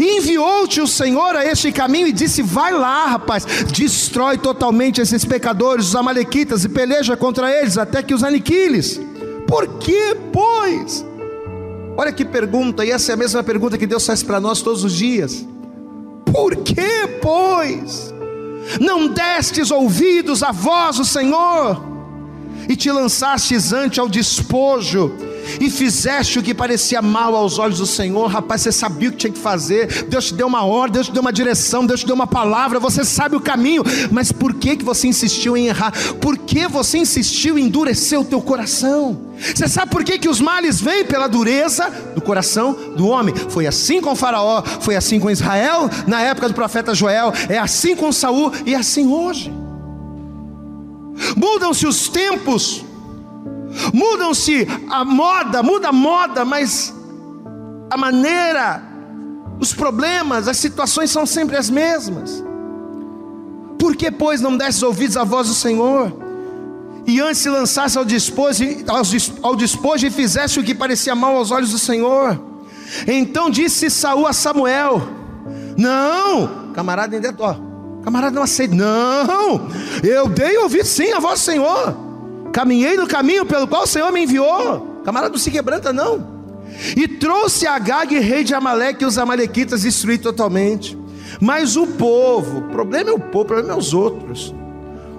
Enviou-te o Senhor a este caminho e disse: Vai lá, rapaz, destrói totalmente esses pecadores, os amalequitas, e peleja contra eles até que os aniquiles. Por que, pois? Olha que pergunta, e essa é a mesma pergunta que Deus faz para nós todos os dias. Por que, pois? Não destes ouvidos à voz do Senhor, e te lançastes ante ao despojo, e fizeste o que parecia mal aos olhos do Senhor, rapaz, você sabia o que tinha que fazer, Deus te deu uma ordem, Deus te deu uma direção, Deus te deu uma palavra, você sabe o caminho, mas por que, que você insistiu em errar? Por que você insistiu em endurecer o teu coração? Você sabe por que, que os males vêm pela dureza do coração do homem? Foi assim com Faraó, foi assim com Israel na época do profeta Joel, é assim com Saul e é assim hoje. Mudam-se os tempos, Mudam-se a moda, muda a moda, mas a maneira, os problemas, as situações são sempre as mesmas. Por que, pois, não desses ouvidos à voz do Senhor? E antes se lançasse ao despojo, ao despojo e fizesse o que parecia mal aos olhos do Senhor. Então disse Saul a Samuel: Não, camarada ainda é ó, camarada não aceita. Não, eu dei ouvir sim a voz Senhor. Caminhei no caminho pelo qual o Senhor me enviou. Camarada não se quebranta, não. E trouxe Agag, rei de Amaleque, e os amalequitas destruí totalmente. Mas o povo, o problema é o povo, o problema é os outros.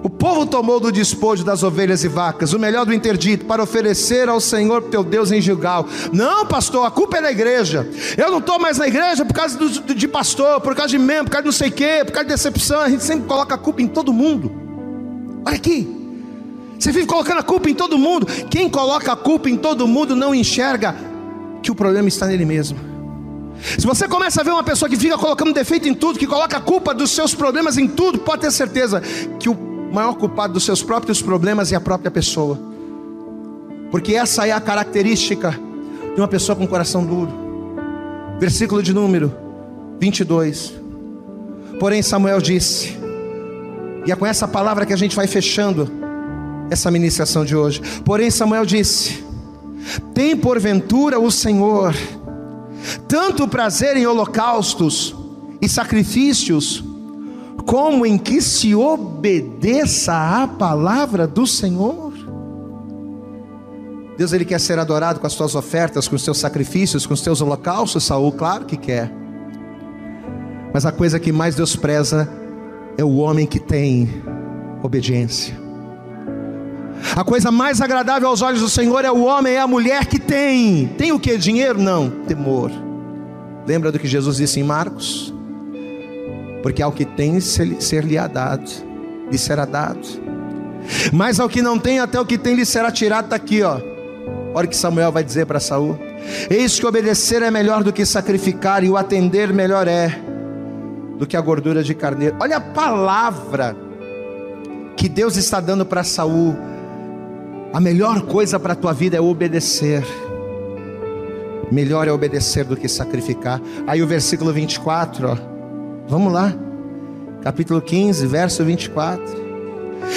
O povo tomou do despojo das ovelhas e vacas, o melhor do interdito, para oferecer ao Senhor teu Deus em Gilgal. Não, pastor, a culpa é da igreja. Eu não estou mais na igreja por causa do, de pastor, por causa de membro, por causa de não sei o quê, por causa de decepção. A gente sempre coloca a culpa em todo mundo. Olha aqui. Você vive colocando a culpa em todo mundo. Quem coloca a culpa em todo mundo não enxerga que o problema está nele mesmo. Se você começa a ver uma pessoa que fica colocando defeito em tudo, que coloca a culpa dos seus problemas em tudo, pode ter certeza que o maior culpado dos seus próprios problemas é a própria pessoa. Porque essa é a característica de uma pessoa com coração duro. Versículo de número 22. Porém, Samuel disse, e é com essa palavra que a gente vai fechando essa ministração de hoje. Porém, Samuel disse: Tem porventura o Senhor tanto prazer em holocaustos e sacrifícios, como em que se obedeça à palavra do Senhor. Deus ele quer ser adorado com as tuas ofertas, com os teus sacrifícios, com os teus holocaustos, Saul, claro que quer. Mas a coisa que mais Deus preza é o homem que tem obediência. A coisa mais agradável aos olhos do Senhor é o homem, é a mulher que tem. Tem o que? Dinheiro? Não, temor. Lembra do que Jesus disse em Marcos? Porque ao que tem ser-lhe dado, lhe será dado. Mas ao que não tem, até o que tem lhe será tirado. Está aqui, ó. Olha o que Samuel vai dizer para Saul. Eis que obedecer é melhor do que sacrificar, e o atender melhor é do que a gordura de carneiro. Olha a palavra que Deus está dando para Saul. A melhor coisa para a tua vida é obedecer. Melhor é obedecer do que sacrificar. Aí o versículo 24, ó. Vamos lá. Capítulo 15, verso 24.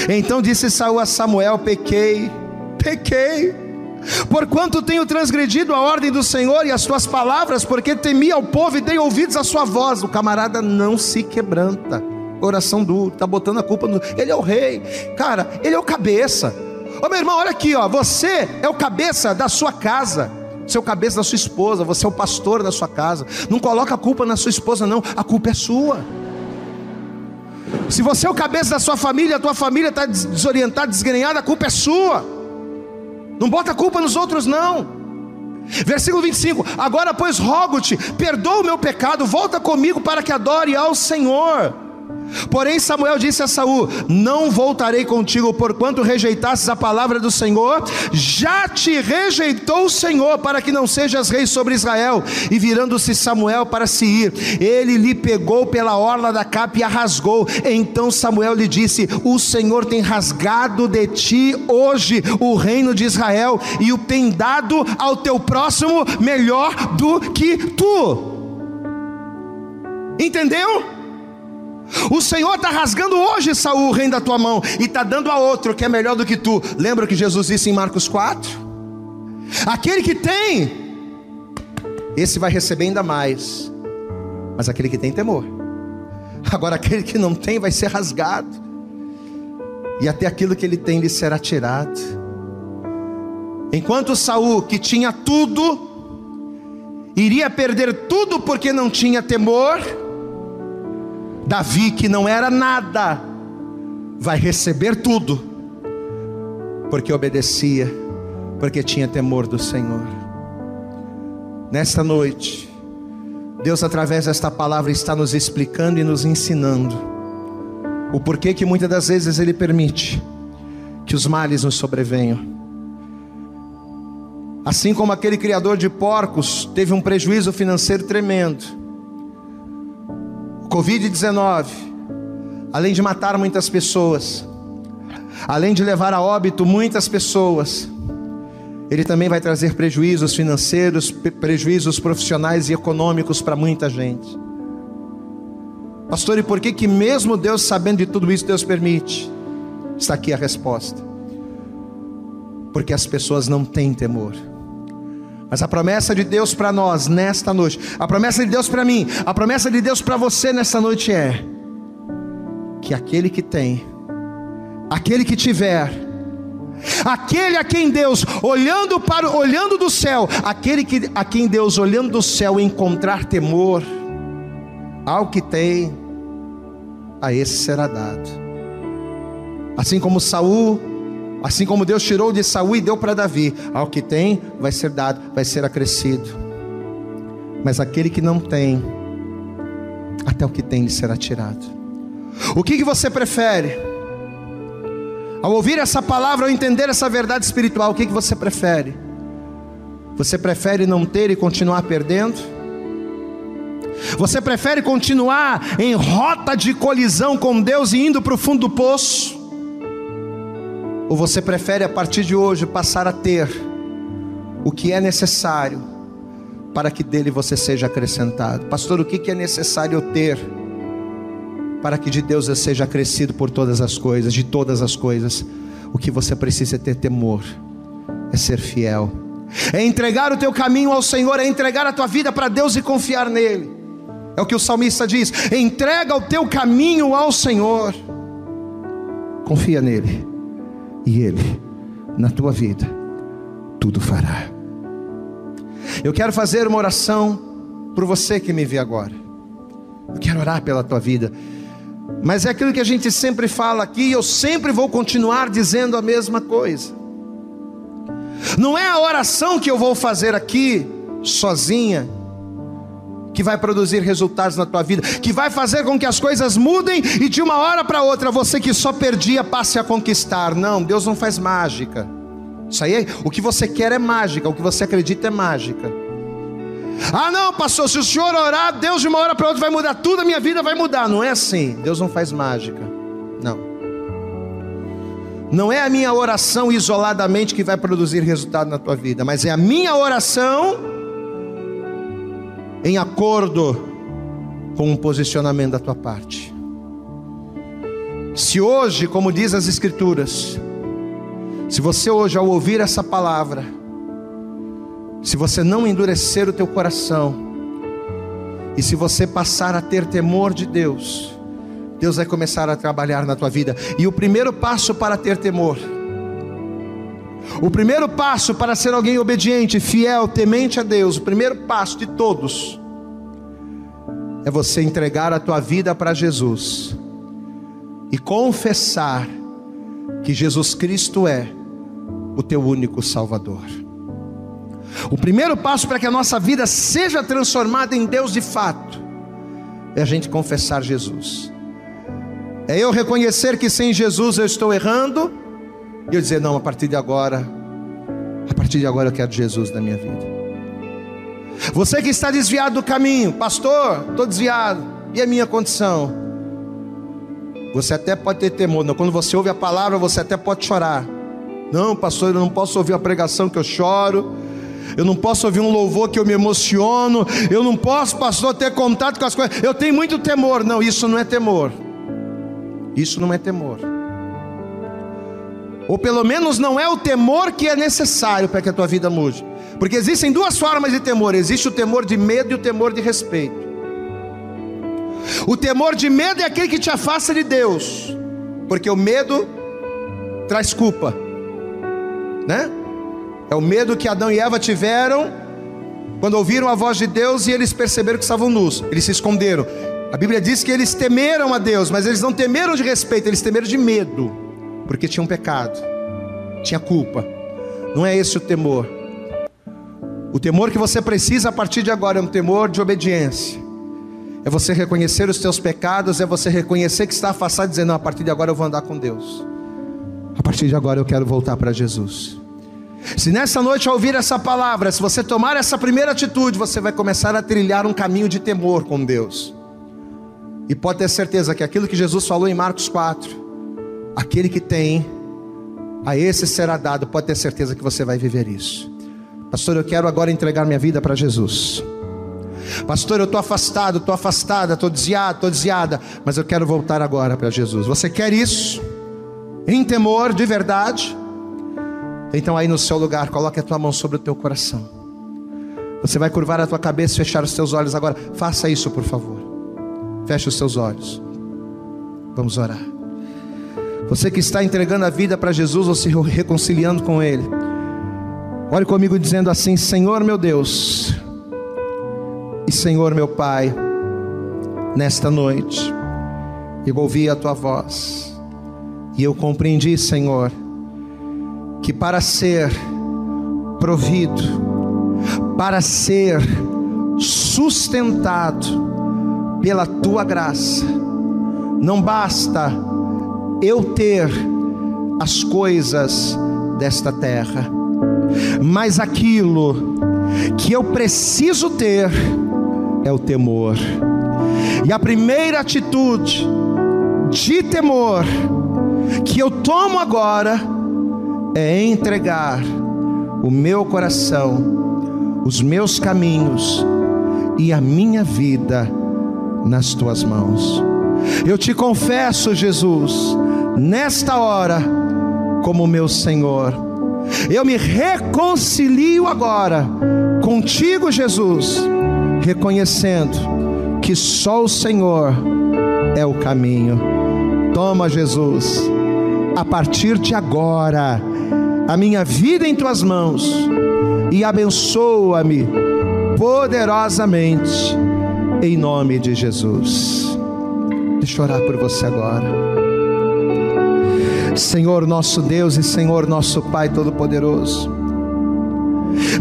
Então disse Saul a Samuel: Pequei, pequei. Porquanto tenho transgredido a ordem do Senhor e as tuas palavras, porque temi ao povo e dei ouvidos à sua voz. O camarada não se quebranta. Coração duro, está botando a culpa no. Ele é o rei, cara, ele é o cabeça. Ô meu irmão, olha aqui, ó. Você é o cabeça da sua casa. Você é o cabeça da sua esposa, você é o pastor da sua casa. Não coloca a culpa na sua esposa, não, a culpa é sua. Se você é o cabeça da sua família, a tua família está desorientada, desgrenhada, a culpa é sua. Não bota a culpa nos outros, não. Versículo 25: Agora, pois, rogo-te, perdoa o meu pecado, volta comigo para que adore ao Senhor. Porém, Samuel disse a Saul: Não voltarei contigo, porquanto rejeitasses a palavra do Senhor, já te rejeitou o Senhor, para que não sejas rei sobre Israel. E virando-se Samuel para se ir, ele lhe pegou pela orla da capa e a rasgou. Então Samuel lhe disse: O Senhor tem rasgado de ti hoje o reino de Israel, e o tem dado ao teu próximo melhor do que tu. Entendeu? O Senhor está rasgando hoje, Saul, o reino da tua mão, e está dando a outro que é melhor do que tu. Lembra que Jesus disse em Marcos 4? Aquele que tem, esse vai receber ainda mais, mas aquele que tem temor. Agora, aquele que não tem vai ser rasgado, e até aquilo que ele tem lhe será tirado. Enquanto Saul, que tinha tudo, iria perder tudo porque não tinha temor, Davi, que não era nada, vai receber tudo, porque obedecia, porque tinha temor do Senhor. Nesta noite, Deus, através desta palavra, está nos explicando e nos ensinando o porquê que muitas das vezes Ele permite que os males nos sobrevenham. Assim como aquele criador de porcos teve um prejuízo financeiro tremendo, Covid-19, além de matar muitas pessoas, além de levar a óbito muitas pessoas, ele também vai trazer prejuízos financeiros, prejuízos profissionais e econômicos para muita gente. Pastor, e por que que mesmo Deus sabendo de tudo isso, Deus permite? Está aqui a resposta. Porque as pessoas não têm temor. Mas a promessa de Deus para nós nesta noite, a promessa de Deus para mim, a promessa de Deus para você nesta noite é que aquele que tem, aquele que tiver, aquele a quem Deus olhando para olhando do céu, aquele que a quem Deus olhando do céu encontrar temor ao que tem, a esse será dado. Assim como Saul Assim como Deus tirou de Saul e deu para Davi, ao que tem vai ser dado, vai ser acrescido. Mas aquele que não tem, até o que tem lhe será tirado. O que, que você prefere? Ao ouvir essa palavra, ao entender essa verdade espiritual, o que, que você prefere? Você prefere não ter e continuar perdendo? Você prefere continuar em rota de colisão com Deus e indo para o fundo do poço? Ou você prefere a partir de hoje passar a ter o que é necessário para que dele você seja acrescentado? Pastor, o que é necessário eu ter para que de Deus eu seja acrescido por todas as coisas, de todas as coisas? O que você precisa é ter temor, é ser fiel, é entregar o teu caminho ao Senhor, é entregar a tua vida para Deus e confiar nele. É o que o salmista diz: entrega o teu caminho ao Senhor, confia nele e Ele, na tua vida, tudo fará. Eu quero fazer uma oração por você que me vê agora. Eu quero orar pela tua vida. Mas é aquilo que a gente sempre fala aqui, e eu sempre vou continuar dizendo a mesma coisa. Não é a oração que eu vou fazer aqui sozinha que vai produzir resultados na tua vida, que vai fazer com que as coisas mudem e de uma hora para outra você que só perdia passe a conquistar. Não, Deus não faz mágica. Isso aí, o que você quer é mágica, o que você acredita é mágica. Ah, não, pastor, se o senhor orar, Deus de uma hora para outra vai mudar tudo, a minha vida vai mudar. Não é assim. Deus não faz mágica. Não. Não é a minha oração isoladamente que vai produzir resultado na tua vida, mas é a minha oração em acordo com um posicionamento da tua parte. Se hoje, como diz as Escrituras, se você hoje ao ouvir essa palavra, se você não endurecer o teu coração, e se você passar a ter temor de Deus, Deus vai começar a trabalhar na tua vida. E o primeiro passo para ter temor, o primeiro passo para ser alguém obediente, fiel, temente a Deus, o primeiro passo de todos é você entregar a tua vida para Jesus e confessar que Jesus Cristo é o teu único Salvador. O primeiro passo para que a nossa vida seja transformada em Deus de fato é a gente confessar Jesus. É eu reconhecer que sem Jesus eu estou errando e eu dizer: não, a partir de agora, a partir de agora eu quero Jesus na minha vida. Você que está desviado do caminho, pastor, estou desviado, e a minha condição? Você até pode ter temor, não. quando você ouve a palavra, você até pode chorar. Não, pastor, eu não posso ouvir a pregação que eu choro. Eu não posso ouvir um louvor que eu me emociono. Eu não posso, pastor, ter contato com as coisas. Eu tenho muito temor. Não, isso não é temor. Isso não é temor ou pelo menos não é o temor que é necessário para que a tua vida mude. Porque existem duas formas de temor: existe o temor de medo e o temor de respeito. O temor de medo é aquele que te afasta de Deus, porque o medo traz culpa, né? É o medo que Adão e Eva tiveram quando ouviram a voz de Deus e eles perceberam que estavam nus, eles se esconderam. A Bíblia diz que eles temeram a Deus, mas eles não temeram de respeito, eles temeram de medo porque tinha um pecado, tinha culpa. Não é esse o temor. O temor que você precisa a partir de agora é um temor de obediência. É você reconhecer os teus pecados, é você reconhecer que está afastado dizer: Não, a partir de agora eu vou andar com Deus. A partir de agora eu quero voltar para Jesus. Se nessa noite ao ouvir essa palavra, se você tomar essa primeira atitude, você vai começar a trilhar um caminho de temor com Deus. E pode ter certeza que aquilo que Jesus falou em Marcos 4, Aquele que tem, a esse será dado, pode ter certeza que você vai viver isso. Pastor, eu quero agora entregar minha vida para Jesus. Pastor, eu estou afastado, estou afastada, estou desviado, estou desviada, mas eu quero voltar agora para Jesus. Você quer isso? Em temor, de verdade? Então aí no seu lugar, coloque a tua mão sobre o teu coração. Você vai curvar a tua cabeça e fechar os teus olhos agora. Faça isso, por favor. Feche os seus olhos. Vamos orar. Você que está entregando a vida para Jesus ou se reconciliando com Ele. Ore comigo dizendo assim: Senhor meu Deus e Senhor meu Pai, nesta noite eu ouvi a tua voz e eu compreendi, Senhor, que para ser provido, para ser sustentado pela tua graça, não basta eu ter as coisas desta terra, mas aquilo que eu preciso ter é o temor. E a primeira atitude de temor que eu tomo agora é entregar o meu coração, os meus caminhos e a minha vida nas tuas mãos. Eu te confesso, Jesus, nesta hora, como meu Senhor. Eu me reconcilio agora contigo, Jesus, reconhecendo que só o Senhor é o caminho. Toma, Jesus, a partir de agora, a minha vida em tuas mãos e abençoa-me poderosamente, em nome de Jesus. Deixa eu orar por você agora. Senhor nosso Deus e Senhor nosso Pai Todo-Poderoso.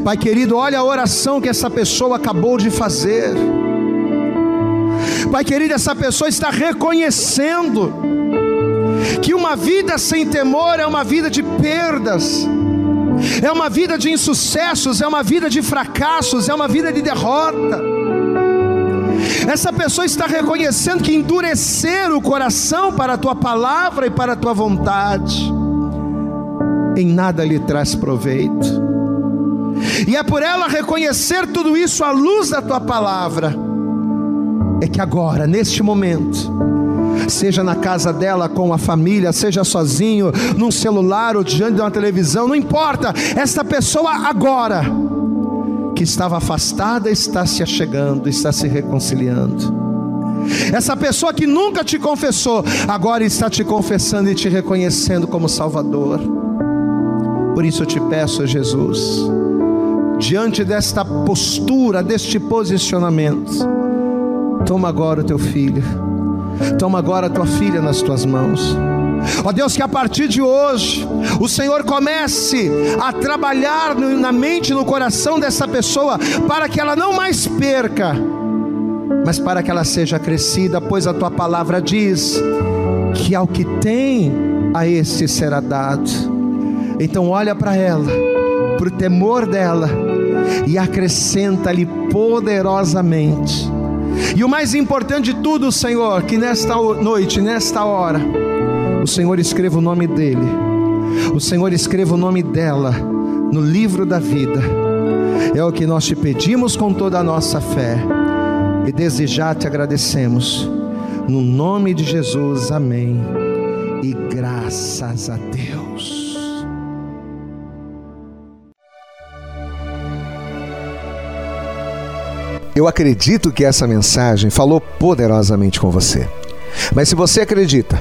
Pai querido, olha a oração que essa pessoa acabou de fazer. Pai querido, essa pessoa está reconhecendo que uma vida sem temor é uma vida de perdas, é uma vida de insucessos, é uma vida de fracassos, é uma vida de derrota. Essa pessoa está reconhecendo que endurecer o coração para a tua palavra e para a tua vontade, em nada lhe traz proveito. E é por ela reconhecer tudo isso à luz da tua palavra, é que agora, neste momento, seja na casa dela com a família, seja sozinho, num celular ou diante de uma televisão, não importa, esta pessoa agora, que estava afastada, está se achegando, está se reconciliando. Essa pessoa que nunca te confessou, agora está te confessando e te reconhecendo como Salvador. Por isso eu te peço, Jesus, diante desta postura, deste posicionamento, toma agora o teu filho, toma agora a tua filha nas tuas mãos. Ó Deus, que a partir de hoje o Senhor comece a trabalhar na mente, no coração dessa pessoa, para que ela não mais perca, mas para que ela seja crescida, pois a tua palavra diz que ao que tem, a esse será dado. Então, olha para ela, para o temor dela, e acrescenta-lhe poderosamente. E o mais importante de tudo, Senhor, que nesta noite, nesta hora, o Senhor escreva o nome dele, o Senhor escreva o nome dela no livro da vida. É o que nós te pedimos com toda a nossa fé. E desde já te agradecemos. No nome de Jesus, amém. E graças a Deus. Eu acredito que essa mensagem falou poderosamente com você. Mas se você acredita